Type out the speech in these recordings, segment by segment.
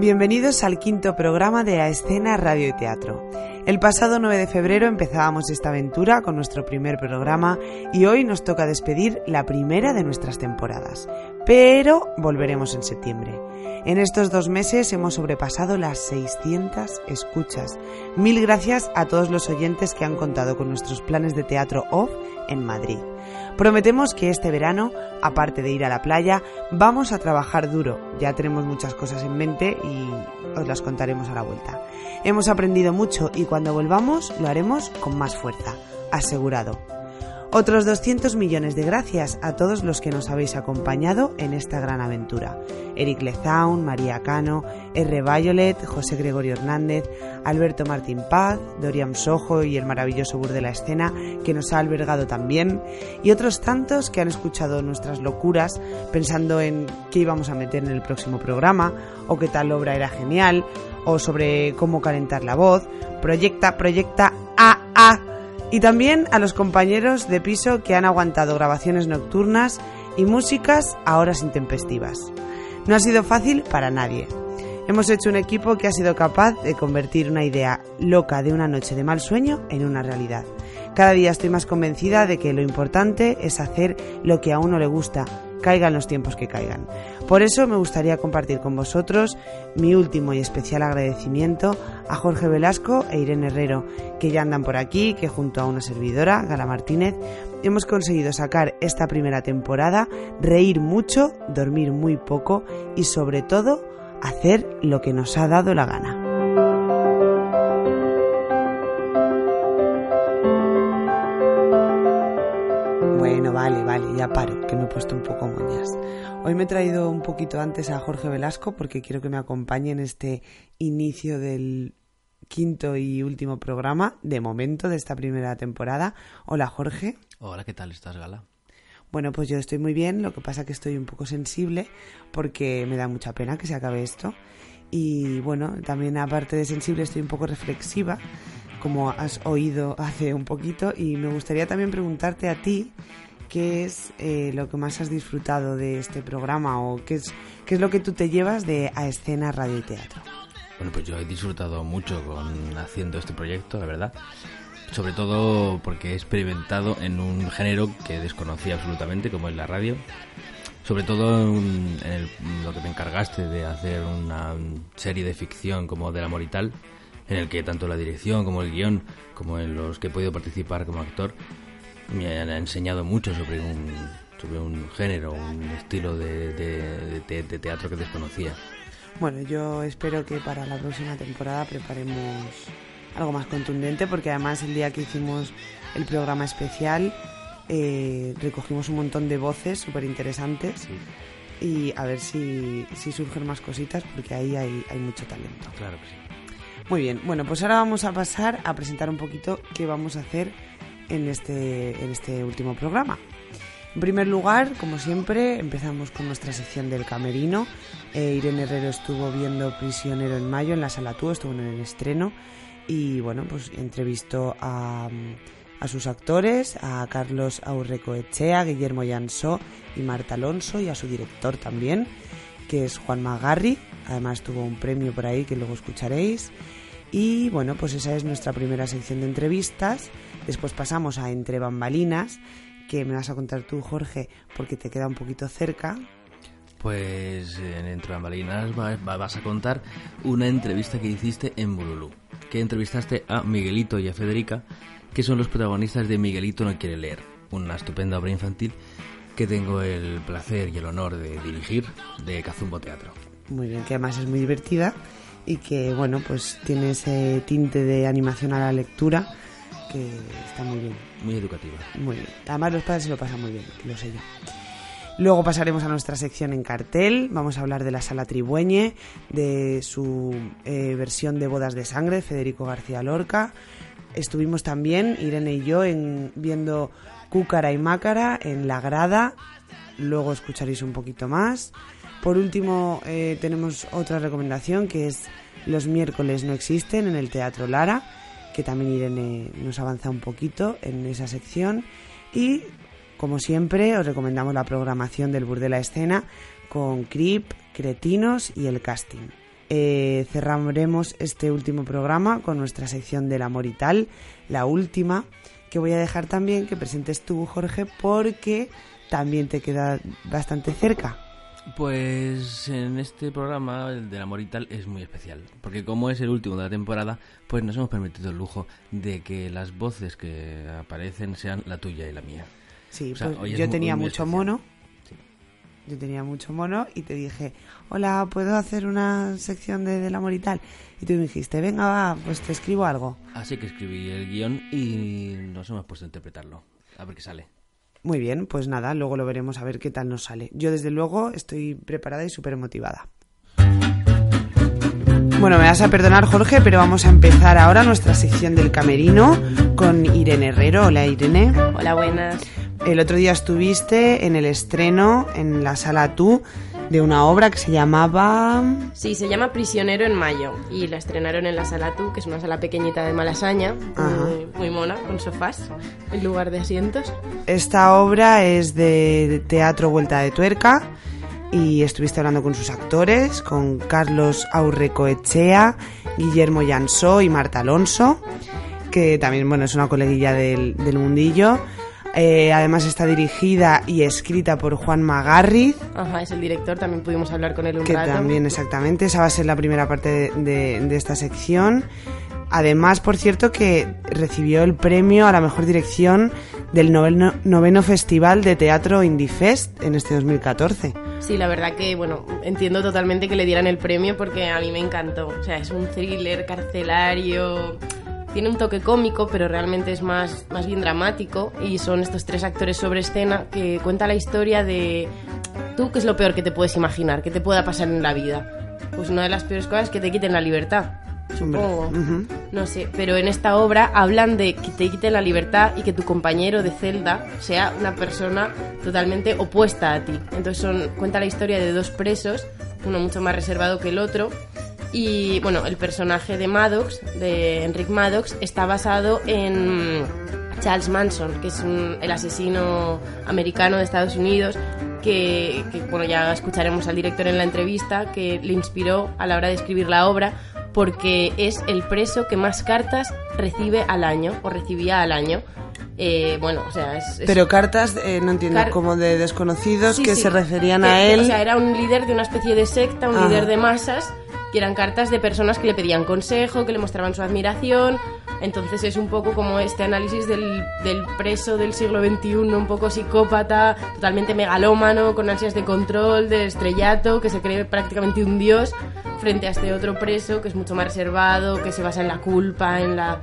Bienvenidos al quinto programa de A Escena Radio y Teatro. El pasado 9 de febrero empezábamos esta aventura con nuestro primer programa y hoy nos toca despedir la primera de nuestras temporadas. Pero volveremos en septiembre. En estos dos meses hemos sobrepasado las 600 escuchas. Mil gracias a todos los oyentes que han contado con nuestros planes de teatro off en Madrid. Prometemos que este verano, aparte de ir a la playa, vamos a trabajar duro. Ya tenemos muchas cosas en mente y os las contaremos a la vuelta. Hemos aprendido mucho y cuando volvamos lo haremos con más fuerza. Asegurado. Otros 200 millones de gracias a todos los que nos habéis acompañado en esta gran aventura. Eric Lezaun, María Cano, R. Violet, José Gregorio Hernández, Alberto Martín Paz, Dorian Sojo y el maravilloso Bur de la Escena, que nos ha albergado también, y otros tantos que han escuchado nuestras locuras pensando en qué íbamos a meter en el próximo programa, o qué tal obra era genial, o sobre cómo calentar la voz. Proyecta, proyecta, a, a y también a los compañeros de piso que han aguantado grabaciones nocturnas y músicas a horas intempestivas. No ha sido fácil para nadie. Hemos hecho un equipo que ha sido capaz de convertir una idea loca de una noche de mal sueño en una realidad. Cada día estoy más convencida de que lo importante es hacer lo que a uno le gusta, caigan los tiempos que caigan. Por eso me gustaría compartir con vosotros mi último y especial agradecimiento a Jorge Velasco e Irene Herrero, que ya andan por aquí, que junto a una servidora, Gala Martínez, hemos conseguido sacar esta primera temporada, reír mucho, dormir muy poco y sobre todo hacer lo que nos ha dado la gana. Ya paro, que me he puesto un poco moñas. Hoy me he traído un poquito antes a Jorge Velasco porque quiero que me acompañe en este inicio del quinto y último programa, de momento, de esta primera temporada. Hola, Jorge. Hola, ¿qué tal estás, Gala? Bueno, pues yo estoy muy bien, lo que pasa que estoy un poco sensible porque me da mucha pena que se acabe esto. Y bueno, también aparte de sensible estoy un poco reflexiva, como has oído hace un poquito, y me gustaría también preguntarte a ti qué es eh, lo que más has disfrutado de este programa o qué es, qué es lo que tú te llevas de A Escena Radio y Teatro. Bueno, pues yo he disfrutado mucho con haciendo este proyecto, la verdad. Sobre todo porque he experimentado en un género que desconocía absolutamente, como es la radio. Sobre todo en, el- lo que me encargaste de hacer una serie de ficción como del amor y tal, en el que tanto la dirección como el guion, como en los que he podido participar como actor, me han enseñado mucho sobre un, sobre un género, un estilo de, de- de de teatro que desconocía. Bueno, yo espero que para la próxima temporada preparemos algo más contundente, porque además el día que hicimos el programa especial eh, recogimos un montón de voces súper interesantes y a ver si, si surgen más cositas, porque ahí hay, hay mucho talento. Claro que sí. Muy bien, bueno, pues ahora vamos a pasar a presentar un poquito qué vamos a hacer en este, en este último programa. En primer lugar, como siempre, empezamos con nuestra sección del camerino. Eh, Irene Herrero estuvo viendo Prisionero en mayo en la sala Tú, estuvo en el estreno y bueno, pues entrevistó a, a sus actores, a Carlos Aurrecoechea, Guillermo Llansó y Marta Alonso y a su director también, que es Juan Magarri. Además tuvo un premio por ahí que luego escucharéis. Y bueno, pues esa es nuestra primera sección de entrevistas. Después pasamos a Entre Bambalinas, que me vas a contar tú, Jorge, porque te queda un poquito cerca. Pues en Entre Bambalinas va- va- vas a contar una entrevista que hiciste en Bululú, que entrevistaste a Miguelito y a Federica, que son los protagonistas de Miguelito no quiere leer, una estupenda obra infantil que tengo el placer y el honor de dirigir de Cazumbo Teatro. Muy bien, que además es muy divertida y que, bueno, pues tiene ese tinte de animación a la lectura que está muy bien. Muy educativa. Muy bien. Además los padres se lo pasan muy bien, lo sé yo. Luego pasaremos a nuestra sección en cartel. Vamos a hablar de la sala Tribueñe, de su eh, versión de Bodas de Sangre, Federico García Lorca. Estuvimos también, Irene y yo, en, viendo Cúcara y Mácara en La Grada. Luego escucharéis un poquito más. Por último, eh, tenemos otra recomendación que es Los miércoles no existen en el Teatro Lara, que también Irene nos avanza un poquito en esa sección. Y como siempre, os recomendamos la programación del Burdela Escena con Creep, Cretinos y el casting. Eh, cerraremos este último programa con nuestra sección del amor y tal, la última, que voy a dejar también que presentes tú, Jorge, porque también te queda bastante cerca. Pues en este programa, el del amor y tal, es muy especial. Porque como es el último de la temporada, pues nos hemos permitido el lujo de que las voces que aparecen sean la tuya y la mía. Sí, pues yo tenía mucho mono. Yo tenía mucho mono y te dije, hola, ¿puedo hacer una sección de del amor y tal? Y tú me dijiste, venga, va, pues te escribo algo. Así que escribí el guion y nos hemos puesto a interpretarlo. A ver qué sale. Muy bien, pues nada, luego lo veremos a ver qué tal nos sale. Yo desde luego estoy preparada y súper motivada. Bueno, me vas a perdonar Jorge, pero vamos a empezar ahora nuestra sección del camerino con Irene Herrero. Hola Irene. Hola, buenas. El otro día estuviste en el estreno en la sala Tú de una obra que se llamaba... Sí, se llama Prisionero en Mayo y la estrenaron en la sala Tú, que es una sala pequeñita de Malasaña, muy, muy, mona, con sofás en lugar de asientos. Esta obra es de Teatro Vuelta de Tuerca y estuviste hablando con sus actores, con Carlos Aurrecoechea, Guillermo Llansó y Marta Alonso, que también bueno, es una coleguilla del, del mundillo. Eh, además está dirigida y escrita por Juan Magarriz. Ajá, es el director, también pudimos hablar con él un que también, exactamente, esa va a ser la primera parte de, esta sección. Además, por cierto, que recibió el premio a la mejor dirección del noveno, noveno Festival de Teatro Indifest en este 2014. Sí, la verdad que, bueno, entiendo totalmente que le dieran el premio porque a mí me encantó. O sea, es un thriller carcelario tiene un toque cómico, pero realmente es más, más bien dramático. Y son estos tres actores sobre escena que cuenta la historia de tú, qué es lo peor que te puedes imaginar, que te pueda pasar en la vida. Pues una de las peores cosas es que te quiten la libertad. Supongo. No sé, pero en esta obra hablan de que te quiten la libertad y que tu compañero de celda sea una persona totalmente opuesta a ti. Entonces son, cuenta la historia de dos presos, uno mucho más reservado que el otro, y bueno, el personaje de Maddox, de Enric Maddox, está basado en Charles Manson, que es el asesino americano de Estados Unidos, que, bueno, ya escucharemos al director en la entrevista, que le inspiró a la hora de escribir la obra, porque es el preso que más cartas recibe al año, o recibía al año. Eh, bueno, o sea, es... Pero cartas, eh, no entiendo, como de desconocidos que se referían a él. O sea, era un líder de una especie de secta, un líder de masas que eran cartas de personas que le pedían consejo, que le mostraban su admiración. Entonces es un poco como este análisis del, del preso del siglo XXI, un poco psicópata, totalmente megalómano, con ansias de control, de estrellato, que se cree prácticamente un dios, frente a este otro preso que es mucho más reservado, que se basa en la culpa, en la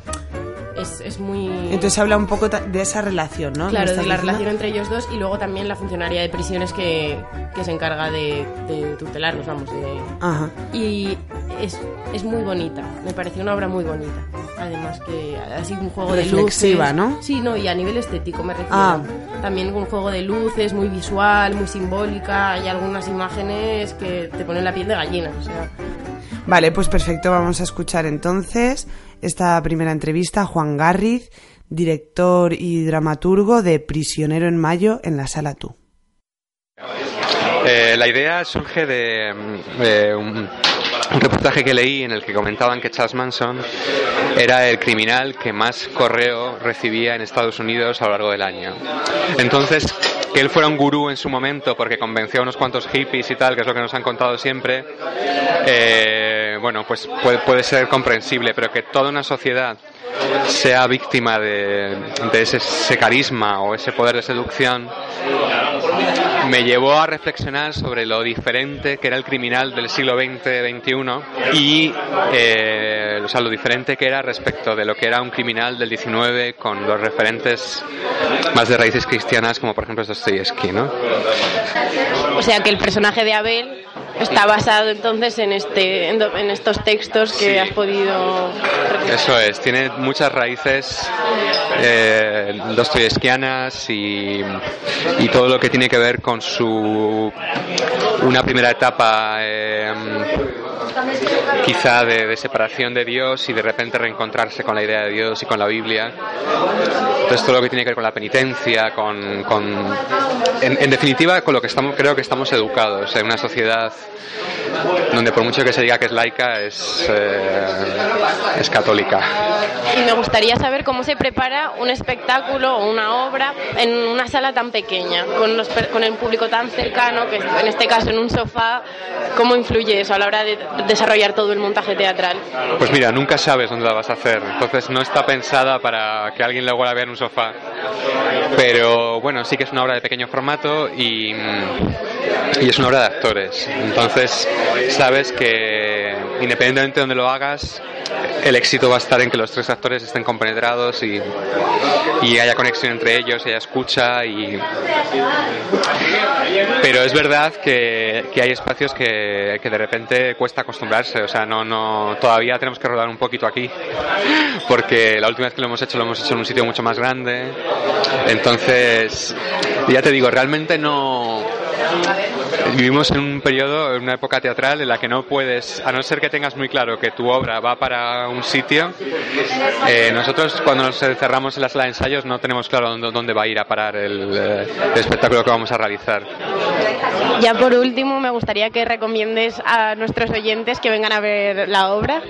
es, muy... Entonces habla un poco de esa relación, ¿no? Claro, de la relación entre ellos dos y luego también la funcionaria de prisiones que, se encarga de, de, tutelarlos, vamos. De... Ajá. Y es, es muy bonita, me pareció una obra muy bonita. Además que ha sido un juego de luces. ¿no? Sí, no, y a nivel estético me refiero. Ah. También un juego de luces, muy visual, muy simbólica. Hay algunas imágenes que te ponen la piel de gallina, o sea... Vale, pues perfecto, vamos a escuchar entonces esta primera entrevista a Juan Garriz, director y dramaturgo de Prisionero en Mayo en la Sala Tú. Eh, la idea surge de, un, reportaje que leí en el que comentaban que Charles Manson era el criminal que más correo recibía en Estados Unidos a lo largo del año. Entonces, que él fuera un gurú en su momento porque convenció a unos cuantos hippies y tal, que es lo que nos han contado siempre, eh, bueno, pues puede, ser comprensible, pero que toda una sociedad sea víctima de, ese, carisma o ese poder de seducción me llevó a reflexionar sobre lo diferente que era el criminal del siglo XX-XXI y eh, o sea, lo diferente que era respecto de lo que era un criminal del XIX con los referentes más de raíces cristianas como por ejemplo Dostoyevsky, ¿no? O sea que el personaje de Abel está basado entonces en este en, estos textos que has podido eso es tiene muchas raíces eh, dostoyevskianas y, y todo lo que tiene que ver con su una primera etapa eh, quizá de, separación de Dios y de repente reencontrarse con la idea de Dios y con la Biblia. Entonces todo lo que tiene que ver con la penitencia, con, en, definitiva con lo que estamos, creo que estamos educados en una sociedad donde por mucho que se diga que es laica es, eh, es católica. Y me gustaría saber cómo se prepara un espectáculo o una obra en una sala tan pequeña, con, los, con el público tan cercano, que en este caso en un sofá, ¿cómo influye eso a la hora de desarrollar todo el montaje teatral? Pues mira, nunca sabes dónde la vas a hacer, entonces no está pensada para que alguien la vea en un sofá. Pero bueno, sí que es una obra de pequeño formato y, y es una obra de actores. Entonces sabes que independientemente de donde lo hagas, el éxito va a estar en que los tres actores estén compenetrados y, y haya conexión entre ellos, haya escucha y pero es verdad que, que hay espacios que, que, de repente cuesta acostumbrarse, o sea, no, no, todavía tenemos que rodar un poquito aquí, porque la última vez que lo hemos hecho lo hemos hecho en un sitio mucho más grande, entonces, ya te digo, realmente no vivimos en un periodo, en una época teatral en la que no puedes, a no ser que tengas muy claro que tu obra va para un sitio, eh, nosotros cuando nos encerramos en la sala de ensayos no tenemos claro dónde, va a ir a parar el, eh, el, espectáculo que vamos a realizar. Ya por último, me gustaría que recomiendes a nuestros oyentes que vengan a ver la obra.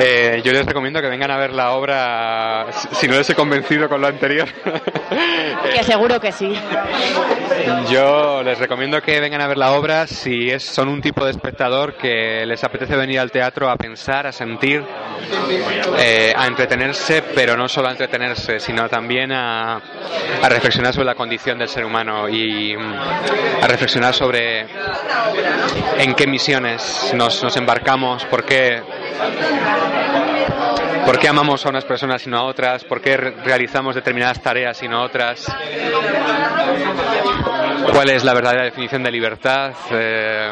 eh, yo les recomiendo que vengan a ver la obra, si no les he convencido con lo anterior. que seguro que sí. Yo les recomiendo que vengan a ver la obra si es, son un tipo de espectador que les apetece venir al teatro a pensar, a sentir, eh, a entretenerse, pero no solo a entretenerse, sino también a, a, reflexionar sobre la condición del ser humano y mm, a reflexionar sobre en qué misiones nos, nos embarcamos, por qué ¿Por qué amamos a unas personas y no a otras? ¿Por qué realizamos determinadas tareas y no otras? ¿Cuál es la verdadera definición de libertad? Eh,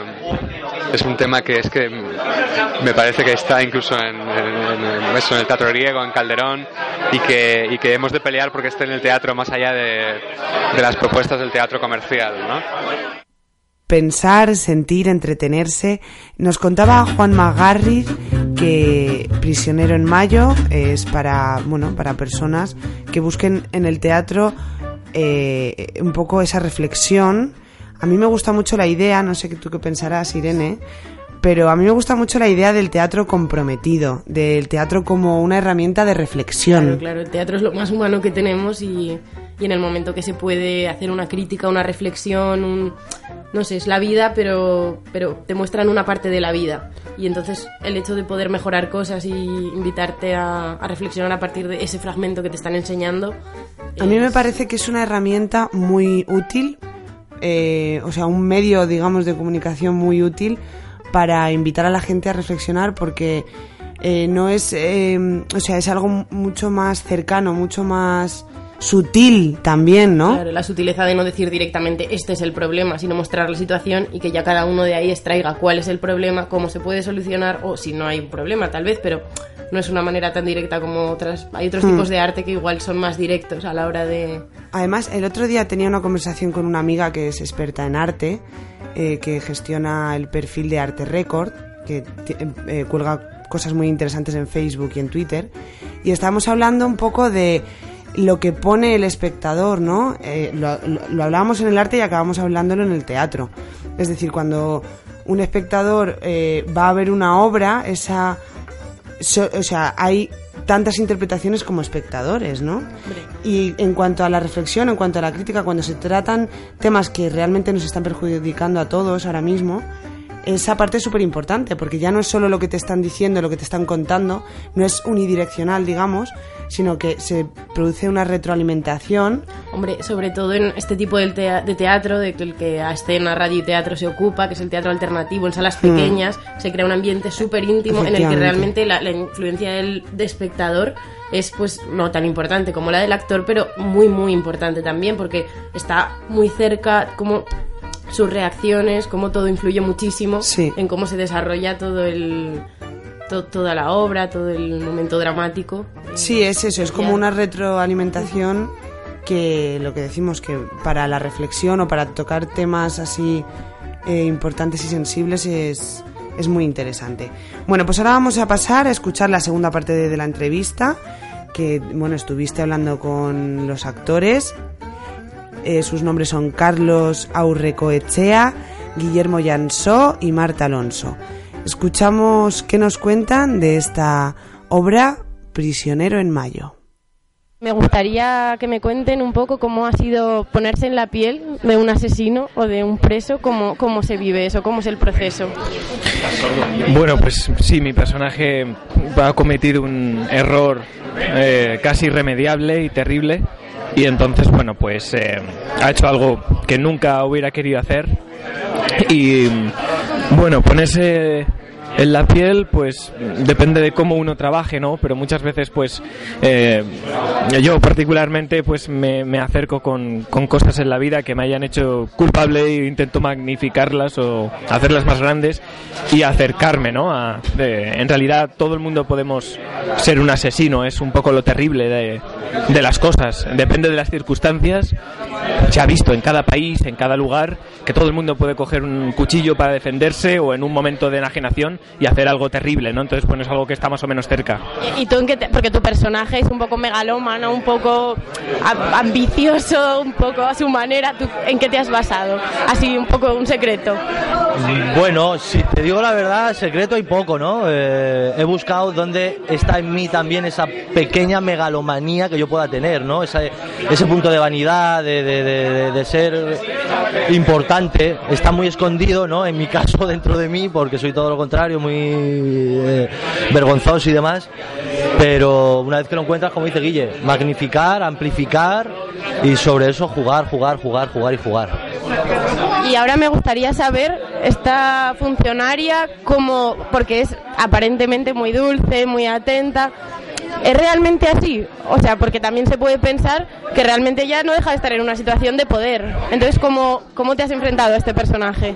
es un tema que es que me parece que está incluso en, el teatro griego, en Calderón, y que, y que hemos de pelear porque esté en el teatro más allá de, las propuestas del teatro comercial, pensar, sentir, entretenerse. Nos contaba Juan Magarri que Prisionero en Mayo es para, bueno, para personas que busquen en el teatro eh, un poco esa reflexión. A mí me gusta mucho la idea, no sé tú qué pensarás, Irene, pero a mí me gusta mucho la idea del teatro comprometido, del teatro como una herramienta de reflexión. Claro, claro, el teatro es lo más humano que tenemos y, y en el momento que se puede hacer una crítica, una reflexión, un, no sé, es la vida, pero, pero te muestran una parte de la vida. Y entonces el hecho de poder mejorar cosas y invitarte a, a reflexionar a partir de ese fragmento que te están enseñando. A mí me parece que es una herramienta muy útil, eh, o sea, un medio, digamos, de comunicación muy útil para invitar a la gente a reflexionar porque eh, no es, eh, o sea, es algo mucho más cercano, mucho más sutil también, ¿no? Claro, la sutileza de no decir directamente este es el problema, sino mostrar la situación y que ya cada uno de ahí extraiga cuál es el problema, cómo se puede solucionar o si no hay un problema, tal vez, pero no es una manera tan directa como otras. Hay otros hmm. tipos de arte que igual son más directos a la hora de. Además, el otro día tenía una conversación con una amiga que es experta en arte, eh, que gestiona el perfil de Arte Record, que eh, cuelga cosas muy interesantes en Facebook y en Twitter, y estábamos hablando un poco de lo que pone el espectador, ¿no? Eh, lo, lo, lo, hablábamos en el arte y acabamos hablándolo en el teatro. Es decir, cuando un espectador eh, va a ver una obra, esa, so, o sea, hay tantas interpretaciones como espectadores, ¿no? Y en cuanto a la reflexión, en cuanto a la crítica, cuando se tratan temas que realmente nos están perjudicando a todos ahora mismo, esa parte es súper importante, porque ya no es solo lo que te están diciendo, lo que te están contando, no es unidireccional, digamos, sino que se produce una retroalimentación. Hombre, sobre todo en este tipo de, teatro, de el que a escena, radio y teatro se ocupa, que es el teatro alternativo en salas mm. pequeñas, se crea un ambiente súper íntimo en el que realmente la, influencia del espectador es pues no tan importante como la del actor, pero muy muy importante también porque está muy cerca, como sus reacciones, cómo todo influye muchísimo en cómo se desarrolla todo el toda la obra, todo el momento dramático. Sí, es eso, es como una retroalimentación que lo que decimos que para la reflexión o para tocar temas así eh, importantes y sensibles es, es muy interesante. Bueno, pues ahora vamos a pasar a escuchar la segunda parte de, la entrevista, que bueno, estuviste hablando con los actores. Eh, sus nombres son Carlos Aurrecoechea, Guillermo Llansó y Marta Alonso. Escuchamos qué nos cuentan de esta obra Prisionero en Mayo. Me gustaría que me cuenten un poco cómo ha sido ponerse en la piel de un asesino o de un preso, cómo, cómo se vive eso, cómo es el proceso. Bueno, pues sí, mi personaje ha cometido un error eh, casi irremediable y terrible y entonces, bueno, pues eh, ha hecho algo que nunca hubiera querido hacer. Y bueno, ponerse en la piel, pues depende de cómo uno trabaje, ¿no? Pero muchas veces, pues eh, yo particularmente, pues me, acerco con, con, cosas en la vida que me hayan hecho culpable e intento magnificarlas o hacerlas más grandes y acercarme, ¿no? A, en realidad todo el mundo podemos ser un asesino, es un poco lo terrible de, de las cosas. Depende de las circunstancias. Se ha visto en cada país, en cada lugar, que todo el mundo puede coger un cuchillo para defenderse o en un momento de enajenación y hacer algo terrible, ¿no? Entonces, bueno, es algo que está más o menos cerca. ¿Y tú en qué Porque tu personaje es un poco megalómano, un poco ambicioso, un poco a su manera. ¿Tú en qué te has basado? Así, un poco un secreto. Bueno, si te digo la verdad, secreto hay poco, ¿no? Eh, he buscado dónde está en mí también esa pequeña megalomanía que yo pueda tener, ¿no? ese punto de vanidad, de, de, de, ser importante, está muy escondido, ¿no? En mi caso, dentro de mí, porque soy todo lo contrario, muy eh, y demás. Pero una vez que lo encuentras, como dice Guille, magnificar, amplificar y sobre eso jugar, jugar, jugar, jugar y jugar. Y ahora me gustaría saber, esta funcionaria, como, porque es aparentemente muy dulce, muy atenta, ¿Es realmente así? O sea, porque también se puede pensar que realmente ya no deja de estar en una situación de poder. Entonces, ¿cómo, cómo te has enfrentado a este personaje?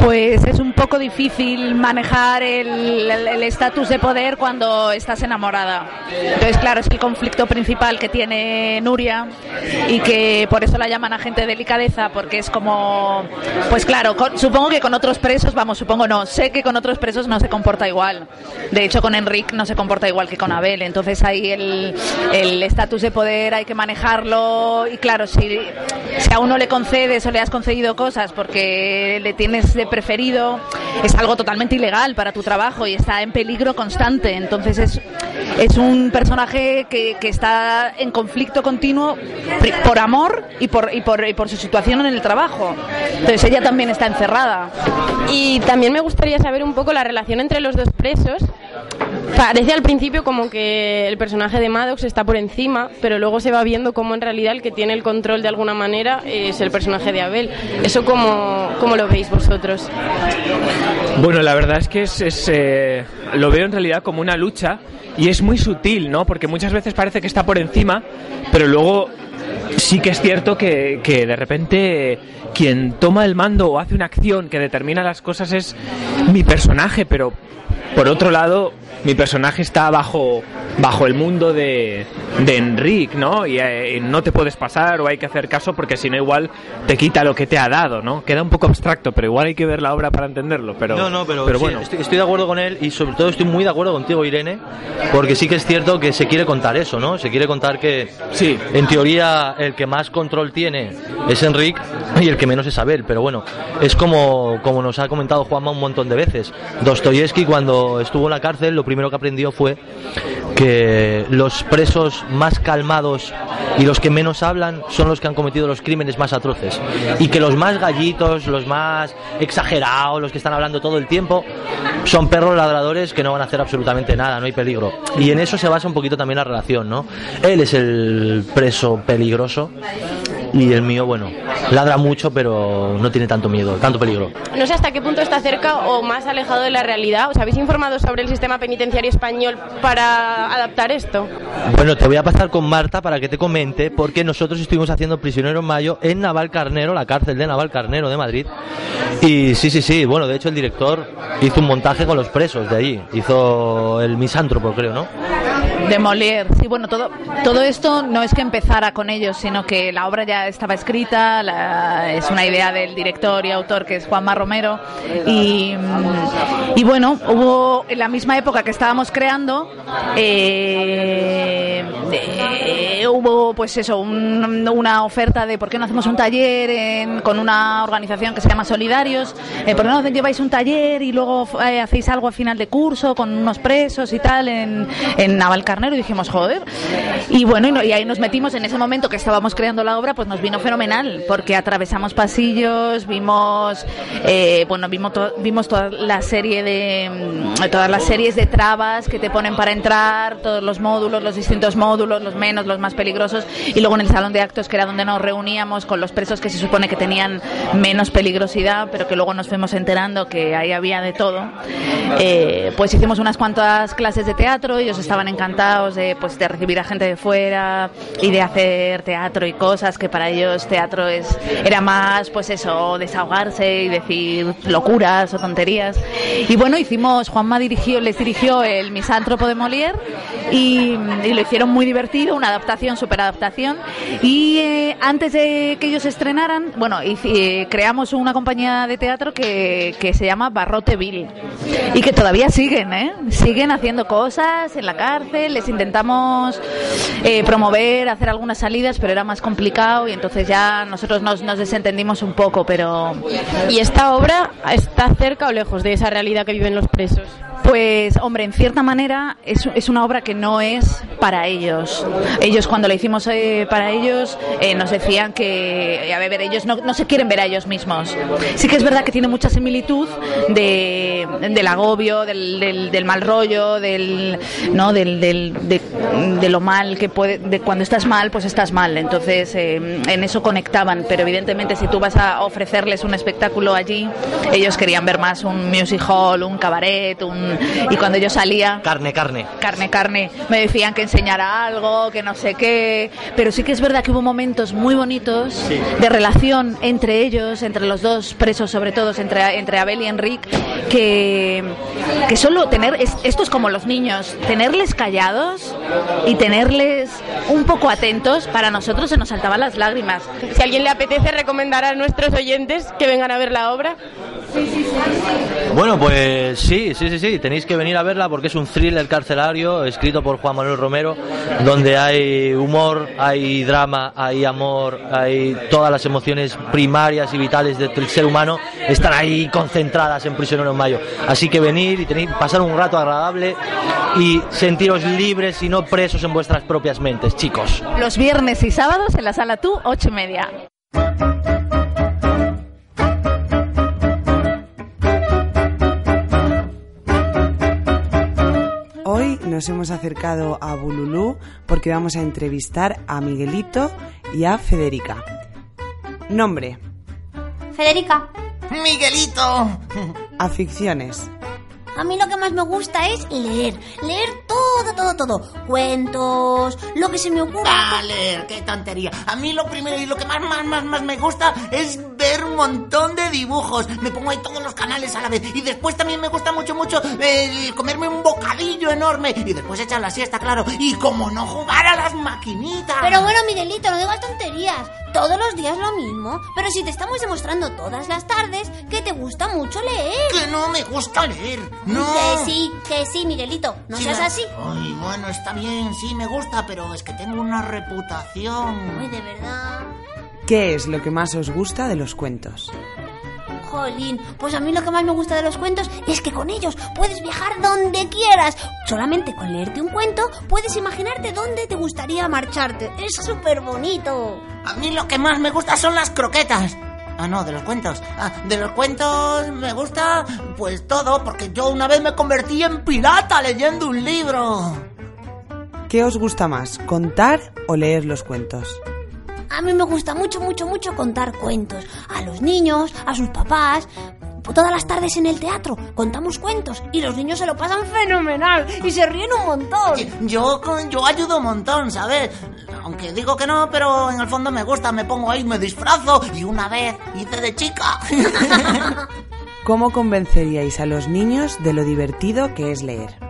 Pues es un poco difícil manejar el estatus de poder cuando estás enamorada. Entonces, claro, es el conflicto principal que tiene Nuria y que por eso la llaman agente de delicadeza, porque es como, pues claro, supongo que con otros presos, vamos, supongo no, sé que con otros presos no se comporta igual. De hecho, con Enrique no se comporta igual que con Abel entonces ahí el estatus de poder hay que manejarlo y claro, si, si a uno le concedes o le has concedido cosas porque le tienes de preferido, es algo totalmente ilegal para tu trabajo y está en peligro constante. Entonces es, es un personaje que, que está en conflicto continuo por amor y por, y, por, y por su situación en el trabajo. Entonces ella también está encerrada. Y también me gustaría saber un poco la relación entre los dos presos. Parece al principio como que el personaje de Maddox está por encima, pero luego se va viendo cómo en realidad el que tiene el control de alguna manera es el personaje de Abel. ¿Eso cómo, cómo lo veis vosotros? Bueno, la verdad es que es, eh, lo veo en realidad como una lucha y es muy sutil, ¿no? Porque muchas veces parece que está por encima, pero luego sí que es cierto que, que, de repente quien toma el mando o hace una acción que determina las cosas es mi personaje, pero por otro lado mi personaje está bajo, bajo el mundo de, de Enrique, ¿no? Y, eh, no te puedes pasar o hay que hacer caso porque si no igual te quita lo que te ha dado, ¿no? Queda un poco abstracto, pero igual hay que ver la obra para entenderlo. Pero, no, no, pero, bueno. Estoy, de acuerdo con él y sobre todo estoy muy de acuerdo contigo, Irene, porque sí que es cierto que se quiere contar eso, ¿no? Se quiere contar que, sí, en teoría el que más control tiene es Enrique y el que menos es Abel, pero bueno, es como, como nos ha comentado Juanma un montón de veces. Dostoyevsky cuando estuvo en la cárcel lo primero que aprendió fue que los presos más calmados y los que menos hablan son los que han cometido los crímenes más atroces. Y que los más gallitos, los más exagerados, los que están hablando todo el tiempo, son perros ladradores que no van a hacer absolutamente nada, no hay peligro. Y en eso se basa un poquito también la relación, ¿no? Él es el preso peligroso y el mío, bueno, ladra mucho, pero no tiene tanto miedo, tanto peligro. No sé hasta qué punto está cerca o más alejado de la realidad. ¿Os habéis informado sobre el sistema penitenciario español para adaptar esto? Bueno, te voy a pasar con Marta para que te comente, porque nosotros estuvimos haciendo Prisionero en Mayo en Naval Carnero, la cárcel de Naval Carnero de Madrid. Y sí, sí, sí, bueno, de hecho el director hizo un montaje con los presos de allí, hizo el misántropo, creo, ¿no? De Molière, sí, bueno, todo, todo esto no es que empezara con ellos, sino que la obra ya estaba escrita, la- es una idea del director y autor que es Juanma Romero, y, y bueno, hubo en la misma época que estábamos creando, eh, eh, hubo pues eso, un- una oferta de por qué no hacemos un taller en- con una organización que se llama Solidarios, eh, por qué no lleváis un taller y luego eh, hacéis algo a final de curso con unos presos y tal en, en Navalcarnero y dijimos, joder. Y bueno, y, ahí nos metimos en ese momento que estábamos creando la obra, pues nos vino fenomenal, porque atravesamos pasillos, vimos, eh, bueno, vimos, vimos toda la serie de, mm, todas las series de trabas que te ponen para entrar, todos los módulos, los distintos módulos, los menos, los más peligrosos, y luego en el salón de actos, que era donde nos reuníamos con los presos que se supone que tenían menos peligrosidad, pero que luego nos fuimos enterando que ahí había de todo, eh, pues hicimos unas cuantas clases de teatro, ellos estaban encantados de, pues, de recibir a gente de fuera y de hacer teatro y cosas que para ellos teatro es era más pues eso desahogarse y decir locuras o tonterías y bueno hicimos Juanma dirigió les dirigió el misántropo de Molière y, y lo hicieron muy divertido una adaptación super adaptación y eh, antes de que ellos estrenaran bueno hici- eh, creamos una compañía de teatro que, que se llama Barrote Bill y que todavía siguen ¿eh? siguen haciendo cosas en la cárcel les intentamos eh, promover hacer algunas salidas pero era más complicado y entonces ya nosotros nos, nos desentendimos un poco pero ¿Y esta obra está cerca o lejos de esa realidad que viven los presos? Pues, hombre, en cierta manera es, es una obra que no es para ellos. Ellos, cuando la hicimos eh, para ellos, eh, nos decían que, a ver, ellos no, no se quieren ver a ellos mismos. Sí que es verdad que tiene mucha similitud de, del agobio, del, del, del mal rollo, del, ¿no? del, del, de, de lo mal que puede, de cuando estás mal, pues estás mal. Entonces, eh, en eso conectaban. Pero evidentemente, si tú vas a ofrecerles un espectáculo allí, ellos querían ver más un music hall, un cabaret, un... y cuando yo salía, Carne, carne. carne, carne, me decían que enseñara algo, que no sé qué, pero sí que es verdad que hubo momentos muy bonitos de relación entre ellos, entre los dos presos sobre todo, entre, entre Abel y Enrique, que, que solo tener, es- esto es como los niños, tenerles callados y tenerles un poco atentos, para nosotros se nos saltaban las lágrimas. Si a alguien le apetece recomendar a nuestros oyentes que vengan a ver la obra, Bueno, pues sí, sí, sí, sí, tenéis que venir a verla porque es un thriller carcelario escrito por Juan Manuel Romero, donde hay humor, hay drama, hay amor, hay todas las emociones primarias y vitales del ser humano están ahí concentradas en Prisionero en Mayo. Así que venir y tenéis, pasar un rato agradable y sentiros libres y no presos en vuestras propias mentes, chicos. Los viernes y sábados en la sala tú, ocho y media. Nos hemos acercado a Bululú porque vamos a entrevistar a Miguelito y a Federica. Nombre, Federica, Miguelito. aficiones, a mí lo que más me gusta es leer. Leer todo, todo, todo. Cuentos, lo que se me ocurra. A leer, qué tontería. A mí lo primero y lo que más, más, más, más me gusta es ver un montón de dibujos. Me pongo ahí todos los canales a la vez. Y después también me gusta mucho, mucho el comerme un bocadillo enorme. Y después echar la siesta, claro. Y como no jugar a las maquinitas. Pero bueno, Miguelito, no digas tonterías. Todos los días lo mismo. Pero si te estamos demostrando todas las tardes que te gusta mucho leer. Que no me gusta leer. No. Que sí, que sí, Miguelito. No Sí, seas así. Ay, bueno, está bien, sí me gusta, pero es que tengo una reputación. Ay, de verdad. ¿Qué es lo que más os gusta de los cuentos? Jolín, pues a mí lo que más me gusta de los cuentos es que con ellos puedes viajar donde quieras. Solamente con leerte un cuento puedes imaginarte dónde te gustaría marcharte. Es súper bonito. A mí lo que más me gusta son las croquetas. Ah, no, de los cuentos. Ah, de los cuentos me gusta pues todo, porque yo una vez me convertí en pirata leyendo un libro. ¿Qué os gusta más, contar o leer los cuentos? A mí me gusta mucho, mucho, mucho contar cuentos. A los niños, a sus papás. Todas las tardes en el teatro contamos cuentos y los niños se lo pasan fenomenal y se ríen un montón. Yo, yo ayudo un montón, ¿sabes? Aunque digo que no, pero en el fondo me gusta, me pongo ahí, me disfrazo y una vez hice de chica. ¿Cómo convenceríais a los niños de lo divertido que es leer?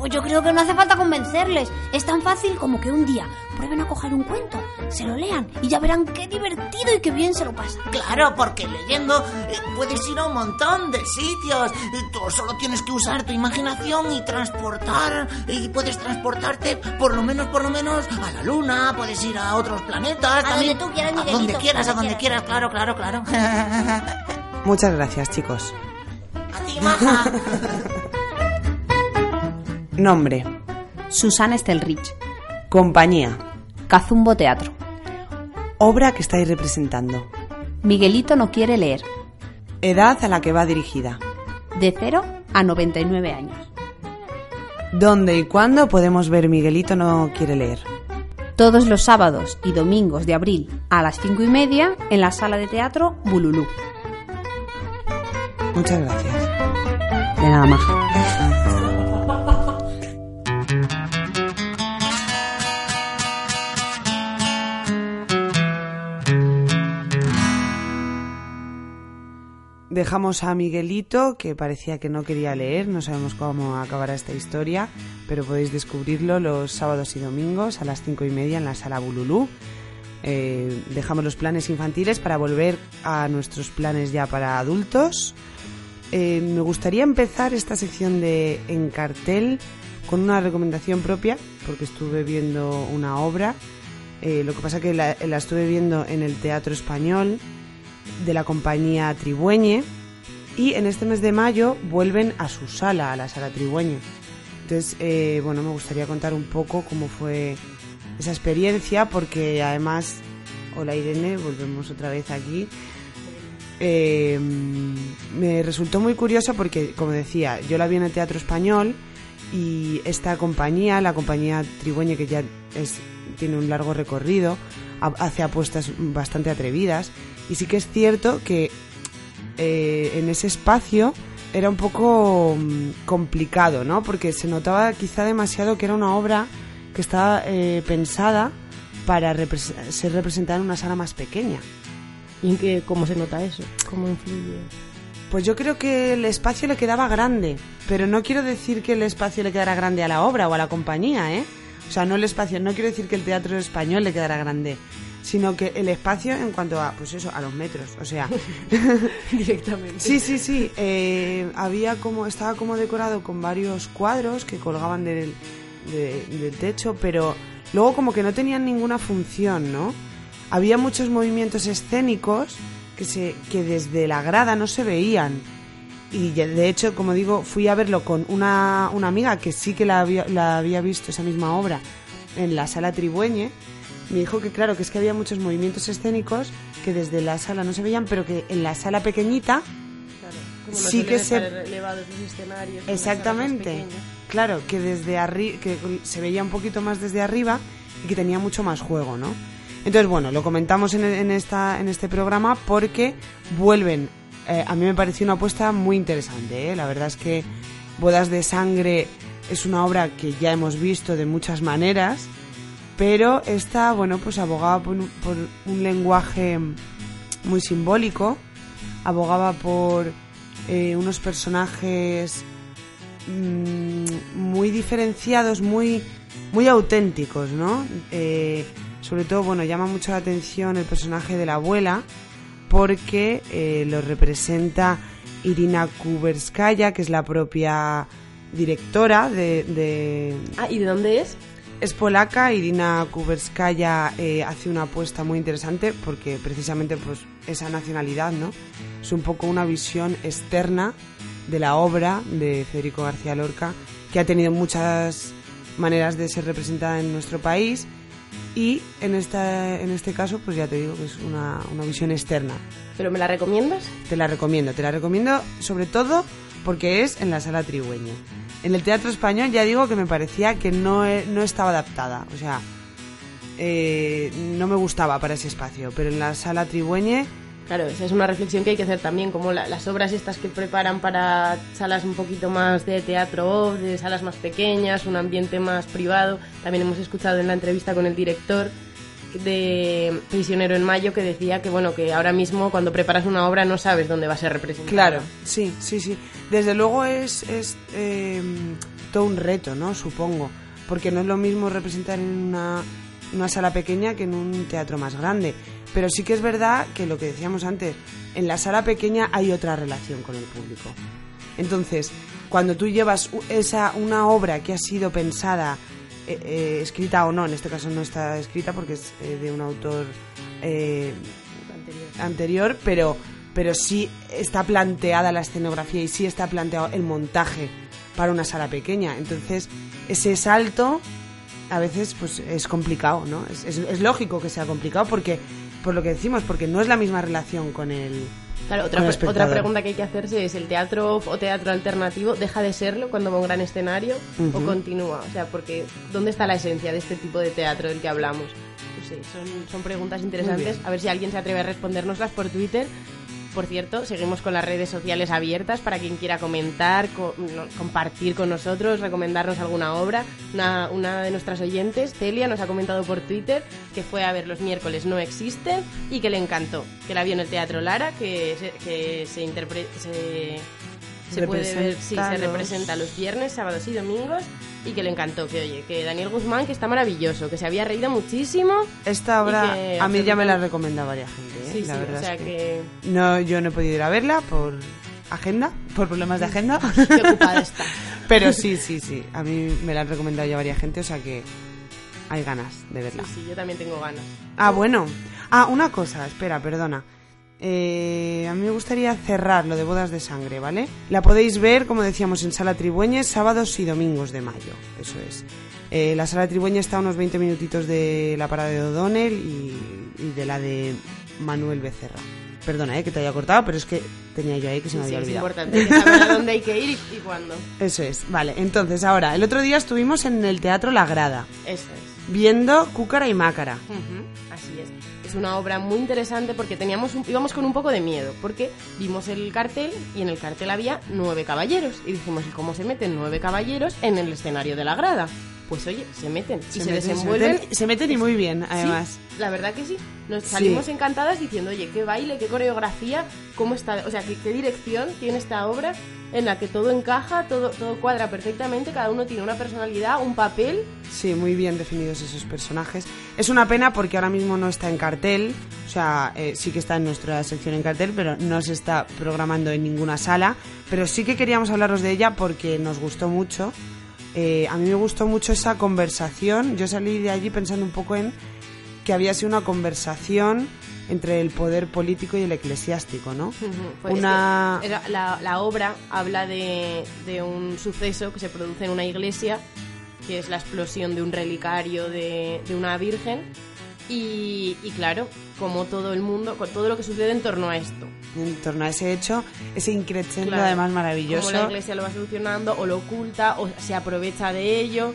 Pues yo creo que no hace falta convencerles. Es tan fácil como que un día prueben a coger un cuento, se lo lean y ya verán qué divertido y qué bien se lo pasan. Claro, porque leyendo eh, puedes ir a un montón de sitios. Tú solo tienes que usar tu imaginación y transportar. Y puedes transportarte por lo menos, por lo menos, a la luna, puedes ir a otros planetas. A también, donde tú quieras, A Miguelito, donde quieras, a donde quieras, claro, claro, claro. Muchas gracias, chicos. A ti, maja. Nombre, Susana Estelrich, compañía, Cazumbo Teatro. obra que estáis representando, Miguelito no quiere leer, edad a la que va dirigida, de 0 a 99 años. dónde y cuándo podemos ver Miguelito no quiere leer. Todos los sábados y domingos de abril a las 5 y media en la sala de teatro Bululú. Muchas gracias. De nada más. Dejamos a Miguelito, que parecía que no quería leer, no sabemos cómo acabará esta historia, pero podéis descubrirlo los sábados y domingos a las cinco y media en la sala Bululú. Eh, dejamos los planes infantiles para volver a nuestros planes ya para adultos. Eh, me gustaría empezar esta sección de En cartel con una recomendación propia, porque estuve viendo una obra. Eh, lo que pasa que la, la estuve viendo en el Teatro Español de la compañía Tribueñe y en este mes de mayo vuelven a su sala, a la sala Tribueñe. Entonces, eh, bueno, me gustaría contar un poco cómo fue esa experiencia porque además, hola Irene, volvemos otra vez aquí. Eh, me resultó muy curioso porque, como decía, yo la vi en el Teatro Español y esta compañía, la compañía Tribueñe, que ya es, tiene un largo recorrido, ha- hace apuestas bastante atrevidas y sí que es cierto que eh, en ese espacio era un poco mm, complicado, ¿no? Porque se notaba quizá demasiado que era una obra que estaba eh, pensada para repres- ser representada en una sala más pequeña. ¿Y en qué, cómo se nota eso? ¿Cómo influye? Pues yo creo que el espacio le quedaba grande, pero no quiero decir que el espacio le quedara grande a la obra o a la compañía, ¿eh? O sea, no el espacio, no quiero decir que el teatro español le quedara grande, sino que el espacio en cuanto a, pues eso, a los metros, o sea, Directamente. Sí, sí, sí. eh, había como estaba como decorado con varios cuadros que colgaban del, de- del techo, pero luego como que no tenían ninguna función, ¿no? Había muchos movimientos escénicos que se que desde la grada no se veían. Y de hecho, como digo, fui a verlo con una, una amiga que sí que la había, la había visto esa misma obra en la sala Tribueñe. Me dijo que claro, que es que había muchos movimientos escénicos que desde la sala no se veían, pero que en la sala pequeñita Como sí que se elevados los escenarios. exactamente claro que desde arriba que se veía un poquito más desde arriba y que tenía mucho más juego no entonces bueno lo comentamos en, en esta en este programa porque vuelven eh, a mí me pareció una apuesta muy interesante ¿eh? la verdad es que bodas de sangre es una obra que ya hemos visto de muchas maneras pero esta bueno pues abogaba por un, por un lenguaje muy simbólico abogaba por eh, unos personajes mm, muy diferenciados, muy, muy auténticos, ¿no? Eh, sobre todo, bueno, llama mucho la atención el personaje de la abuela porque eh, lo representa Irina Kuberskaya, que es la propia directora de, de- Ah, ¿y de dónde es? Es polaca, Irina Kuberskaya eh, hace una apuesta muy interesante porque precisamente pues, esa nacionalidad ¿no? es un poco una visión externa de la obra de Federico García Lorca que ha tenido muchas maneras de ser representada en nuestro país y en, esta, en este caso pues ya te digo que es una, una visión externa. ¿Pero me la recomiendas? Te la recomiendo, te la recomiendo sobre todo porque es en la sala Trigüeño. En el teatro español ya digo que me parecía que no, e- no estaba adaptada, o sea, eh, no me gustaba para ese espacio, pero en la sala Trigüeñe Claro, esa es una reflexión que hay que hacer también, como la- las obras estas que preparan para salas un poquito más de teatro, de salas más pequeñas, un ambiente más privado. También hemos escuchado en la entrevista con el director de Prisionero en Mayo que decía que bueno que ahora mismo cuando preparas una obra no sabes dónde va a ser representada. Claro, sí, sí, sí. Desde luego es, es eh, todo un reto, ¿no? Supongo. Porque no es lo mismo representar en una, una sala pequeña que en un teatro más grande. Pero sí que es verdad que lo que decíamos antes, en la sala pequeña hay otra relación con el público. Entonces, cuando tú llevas esa, una obra que ha sido pensada, eh, eh, escrita o no, en este caso no está escrita porque es eh, de un autor eh, anterior, pero, pero sí está planteada la escenografía y sí está planteado el montaje para una sala pequeña. Entonces, ese salto a veces pues es complicado, ¿no? Es, es- es lógico que sea complicado porque, por lo que decimos, porque no es la misma relación con el, Claro, otra, otra pregunta que hay que hacerse es, ¿el teatro o teatro alternativo deja de serlo cuando va a un gran escenario o continúa? O sea, porque ¿dónde está la esencia de este tipo de teatro del que hablamos? No sé, son, son preguntas interesantes. A ver si alguien se atreve a respondérnoslas por Twitter. Por cierto, seguimos con las redes sociales abiertas para quien quiera comentar, co- no- compartir con nosotros, recomendarnos alguna obra. Una, una de nuestras oyentes, Celia, nos ha comentado por Twitter que fue a ver los miércoles No Existen y que le encantó. Que la vio en el Teatro Lara, que se, que se interpreta... Se, se puede ver, sí, Representa se representa los viernes, sábados y domingos y que le encantó, que oye, que Daniel Guzmán, que está maravilloso, que se había reído muchísimo. Esta obra que a mí ya me la recomienda varias gente, ¿eh? Sí, la sí, verdad o sea es que... que... No, yo no he podido ir a verla por agenda, por problemas de agenda. Qué ocupada está. Pero sí, sí, sí. A mí me la han recomendado ya varias gente, o sea que hay ganas de verla. Sí, sí, yo también tengo ganas. Ah, bueno. Ah, una cosa, espera, perdona. Eh, a mí me gustaría cerrar lo de bodas de sangre, ¿vale? La podéis ver, como decíamos, en Sala Tribueñes, sábados y domingos de mayo. Eso es. Eh, la Sala Tribueñes está a unos 20 minutitos de la parada de O'Donnell y, y de la de Manuel Becerra. Perdona, eh, que te haya cortado, pero es que tenía yo ahí que se me Sí, había es olvidado. importante hay que saber a dónde hay que ir y, y cuándo. Eso es, vale. Entonces, ahora, el otro día estuvimos en el Teatro La Grada, Eso es. viendo Cúcara y Mácara. Así es. Una obra muy interesante porque teníamos un- íbamos con un poco de miedo, porque vimos el cartel y en el cartel había nueve caballeros. Y dijimos, ¿y cómo se meten nueve caballeros en el escenario de la grada? Pues oye, se meten y se, meten, desenvuelven. meten- se meten y muy bien, además. Sí, la verdad que sí. Nos Sí. salimos encantadas diciendo, oye, qué baile, qué coreografía, cómo está, o sea, qué, qué dirección tiene esta obra en la que todo encaja, todo, todo cuadra perfectamente, cada uno tiene una personalidad, un papel. Sí, muy bien definidos esos personajes. Es una pena porque ahora mismo no está en cartel, o sea, eh, sí que está en nuestra sección en cartel, pero no se está programando en ninguna sala. Pero sí que queríamos hablaros de ella porque nos gustó mucho. Eh, a mí me gustó mucho esa conversación. Yo salí de allí pensando un poco en que había sido una conversación entre el poder político y el eclesiástico, ¿no? Pues Una- es que era- la, la obra habla de, de un suceso que se produce en una iglesia, que es la explosión de un relicario de, de una virgen. Y, y claro, como todo el mundo, con todo lo que sucede en torno a esto. En torno a ese hecho, ese increchendo Claro, además maravilloso. Cómo la iglesia lo va solucionando, o lo oculta, o se aprovecha de ello.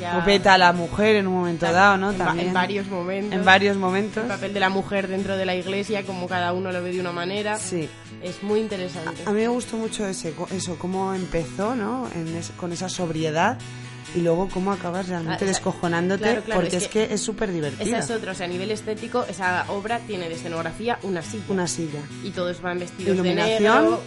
Ya- O peta a la mujer en un momento dado, ¿no? en, También. en varios momentos. En varios momentos. El papel de la mujer dentro de la iglesia, como cada uno lo ve de una manera. Sí. Es muy interesante. A mí me gustó mucho ese, eso, cómo empezó, ¿no? En es- con esa sobriedad y luego cómo acabas realmente Ah, descojonándote claro, claro, porque es que es súper divertida. Esa es otra, o sea, a nivel estético, esa obra tiene de escenografía una silla. Una silla. Y todos van vestidos Iluminación de negro.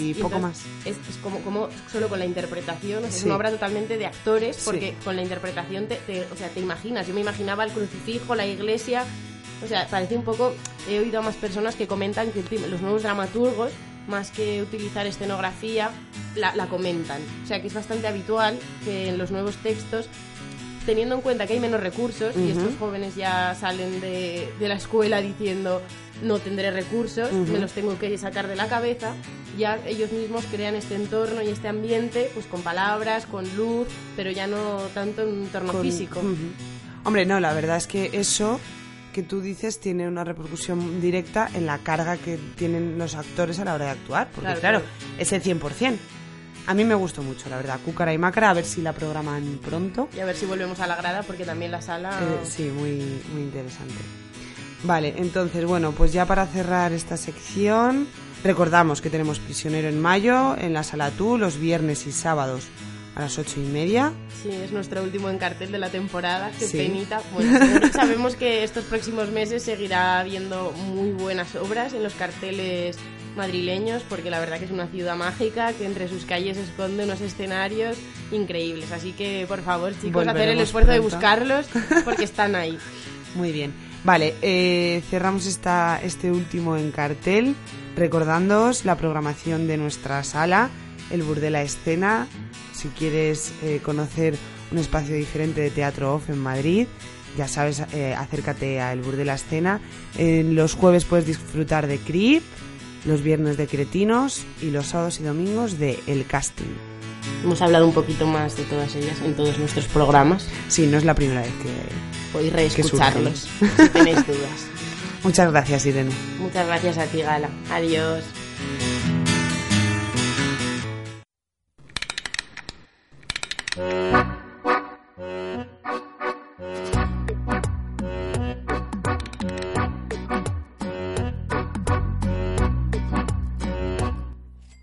y poco entonces, más. Es, es como, como solo con la interpretación, o sea, es una obra totalmente de actores, Sí. porque con la interpretación te, te- o sea, te imaginas. Yo me imaginaba el crucifijo, la iglesia. O sea, parece un poco. He oído a más personas que comentan que los nuevos dramaturgos, más que utilizar escenografía, la, la comentan. O sea, que es bastante habitual que en los nuevos textos teniendo en cuenta que hay menos recursos y Ujú. estos jóvenes ya salen de, de la escuela diciendo no tendré recursos, Ujú. me los tengo que sacar de la cabeza, ya ellos mismos crean este entorno y este ambiente pues con palabras, con luz, pero ya no tanto en un entorno Con- físico. Ujú. Hombre, no, la verdad es que eso que tú dices tiene una repercusión directa en la carga que tienen los actores a la hora de actuar, porque Claro, claro, claro. es el 100%. A mí me gustó mucho, la verdad, Cúcara y Mácara, a ver si la programan pronto. Y a ver si volvemos a la grada porque también la sala... Eh, sí, muy, muy interesante. Vale, entonces, bueno, pues ya para cerrar esta sección, recordamos que tenemos Prisionero en mayo, en la Sala Tú, los viernes y sábados a las ocho y media. Sí, es nuestro último en cartel de la temporada. Qué Sí. penita. Bueno, sabemos que estos próximos meses seguirá habiendo muy buenas obras en los carteles madrileños, porque la verdad que es una ciudad mágica que entre sus calles esconde unos escenarios increíbles. Así que, por favor, chicos, hacer el Volveremos esfuerzo de pronto. buscarlos, porque están ahí. Muy bien. Vale, eh, cerramos esta, este último en cartel recordándoos la programación de nuestra sala, el Burdela Escena. Si quieres eh, conocer un espacio diferente de teatro off en Madrid, ya sabes, eh, acércate a el Burdela Escena. En los jueves puedes disfrutar de Creep, los viernes de Cretinos y los sábados y domingos de El Casting. Hemos hablado un poquito más de todas ellas en todos nuestros programas. Sí, no es la primera vez que... Podéis reescucharlos si tenéis dudas. Muchas gracias, Irene. Muchas gracias a ti, Gala. Adiós.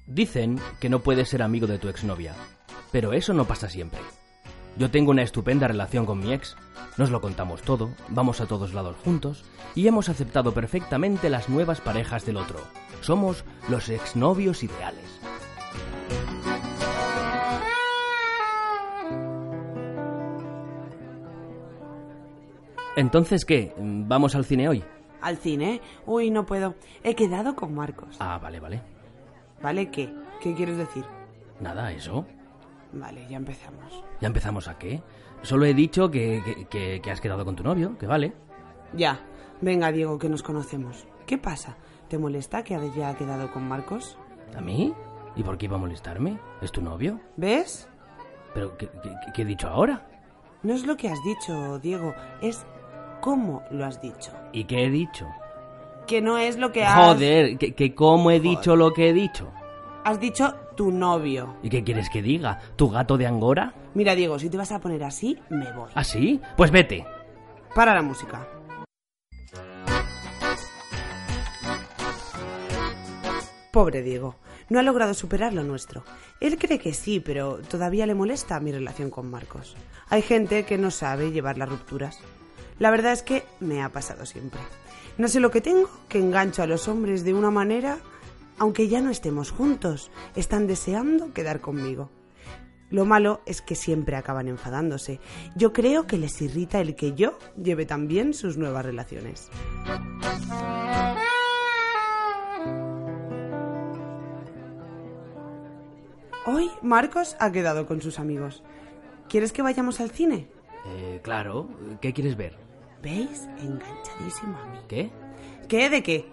Dicen que no puedes ser amigo de tu exnovia, pero eso no pasa siempre. Yo tengo una estupenda relación con mi ex, nos lo contamos todo, vamos a todos lados juntos y hemos aceptado perfectamente las nuevas parejas del otro. Somos los exnovios ideales. Entonces, ¿qué? ¿Vamos al cine hoy? ¿Al cine? Uy, no puedo. He quedado con Marcos. Ah, vale, vale. ¿Vale qué? ¿Qué quieres decir? Nada, eso. Vale, ya empezamos. ¿Ya empezamos a qué? Solo he dicho que, que- que- que has quedado con tu novio, que vale. Ya. Venga, Diego, que nos conocemos. ¿Qué pasa? ¿Te molesta que haya quedado con Marcos? ¿A mí? ¿Y por qué iba a molestarme? ¿Es tu novio? ¿Ves? ¿Pero qué, qué- qué he dicho ahora? No es lo que has dicho, Diego, es cómo lo has dicho. ¿Y qué he dicho? Que no es lo que has... Joder, que, que cómo he dicho lo que he dicho. Has dicho tu novio. ¿Y qué quieres que diga? ¿Tu gato de Angora? Mira, Diego, si te vas a poner así, me voy. ¿Ah, sí? Pues vete. Para la música. Pobre Diego, no ha logrado superar lo nuestro. Él cree que sí, pero todavía le molesta mi relación con Marcos. Hay gente que no sabe llevar las rupturas. La verdad es que me ha pasado siempre. No sé lo que tengo, que engancho a los hombres de una manera, aunque ya no estemos juntos, están deseando quedar conmigo. Lo malo es que siempre acaban enfadándose. Yo creo que les irrita el que yo lleve también sus nuevas relaciones. Hoy Marcos ha quedado con sus amigos. ¿Quieres que vayamos al cine? Eh, claro. ¿Qué quieres ver? ¿Veis? Enganchadísimo a mí. ¿Qué? ¿Qué de qué?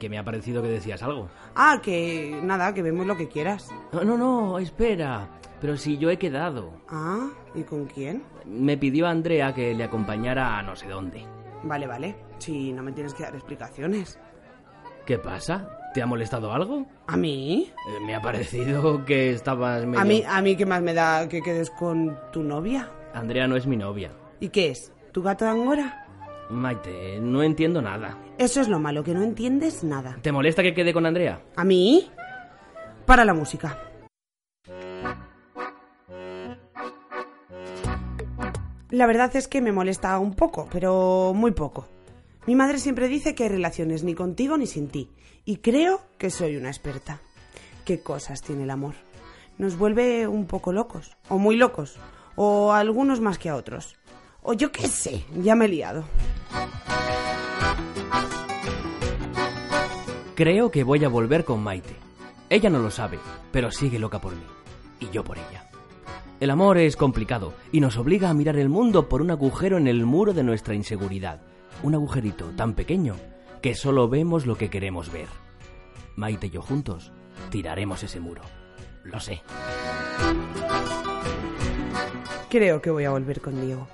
Que me ha parecido que decías algo. Ah, que nada, que vemos lo que quieras. No, no, no, espera. Pero si yo he quedado. Ah, ¿y con quién? Me pidió Andrea que le acompañara a no sé dónde. Vale, vale. Si no me tienes que dar explicaciones. ¿Qué pasa? ¿Te ha molestado algo? ¿A mí? Eh, me ha parecido que estabas medio... A mí, a mí qué más me da que quedes con tu novia. Andrea no es mi novia. ¿Y qué es? ¿Tu gato de Angora? Maite, no entiendo nada. Eso es lo malo, que no entiendes nada. ¿Te molesta que quede con Andrea? ¿A mí? Para la música. La verdad es que me molesta un poco, pero muy poco. Mi madre siempre dice que hay relaciones ni contigo ni sin ti, y creo que soy una experta. ¿Qué cosas tiene el amor? Nos vuelve un poco locos, o muy locos, o a algunos más que a otros. O yo qué sé, ya me he liado. Creo que voy a volver con Maite. Ella no lo sabe, pero sigue loca por mí. Y yo por ella. El amor es complicado y nos obliga a mirar el mundo por un agujero en el muro de nuestra inseguridad. Un agujerito tan pequeño que solo vemos lo que queremos ver. Maite y yo juntos tiraremos ese muro. Lo sé. Creo que voy a volver con Diego.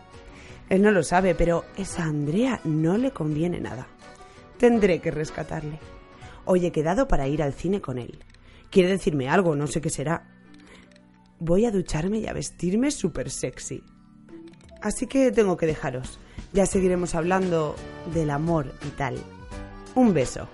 Él no lo sabe, pero esa Andrea no le conviene nada. Tendré que rescatarle. Hoy he quedado para ir al cine con él. Quiere decirme algo, no sé qué será. Voy a ducharme y a vestirme súper sexy. Así que tengo que dejaros. Ya seguiremos hablando del amor y tal. Un beso.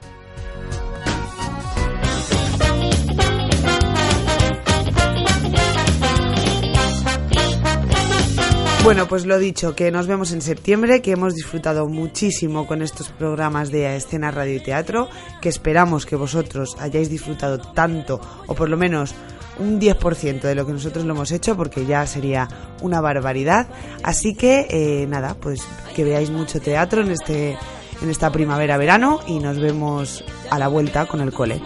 Bueno, pues lo dicho, que nos vemos en septiembre, que hemos disfrutado muchísimo con estos programas de escena, radio y teatro, que esperamos que vosotros hayáis disfrutado tanto, o por lo menos un 10% de lo que nosotros lo hemos hecho, porque ya sería una barbaridad. Así que, eh, nada, pues que veáis mucho teatro en, este, en esta primavera-verano y nos vemos a la vuelta con el cole.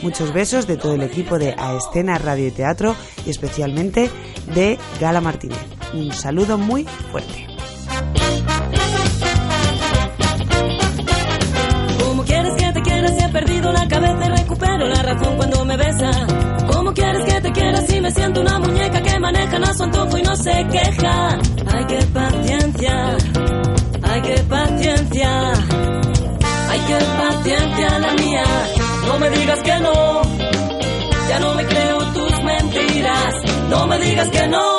Muchos besos de todo el equipo de A Escena Radio y Teatro y especialmente de Gala Martínez. Un saludo muy fuerte. ¿Cómo quieres que te quiera si he perdido la cabeza y recupero la razón cuando me besa? ¿Cómo quieres que te quiera si me siento una muñeca que maneja a su antojo y no se queja? Ay, qué paciencia, ay, qué paciencia, ay, qué paciencia la mía. No me digas que no, ya no me creo tus mentiras. No me digas que no.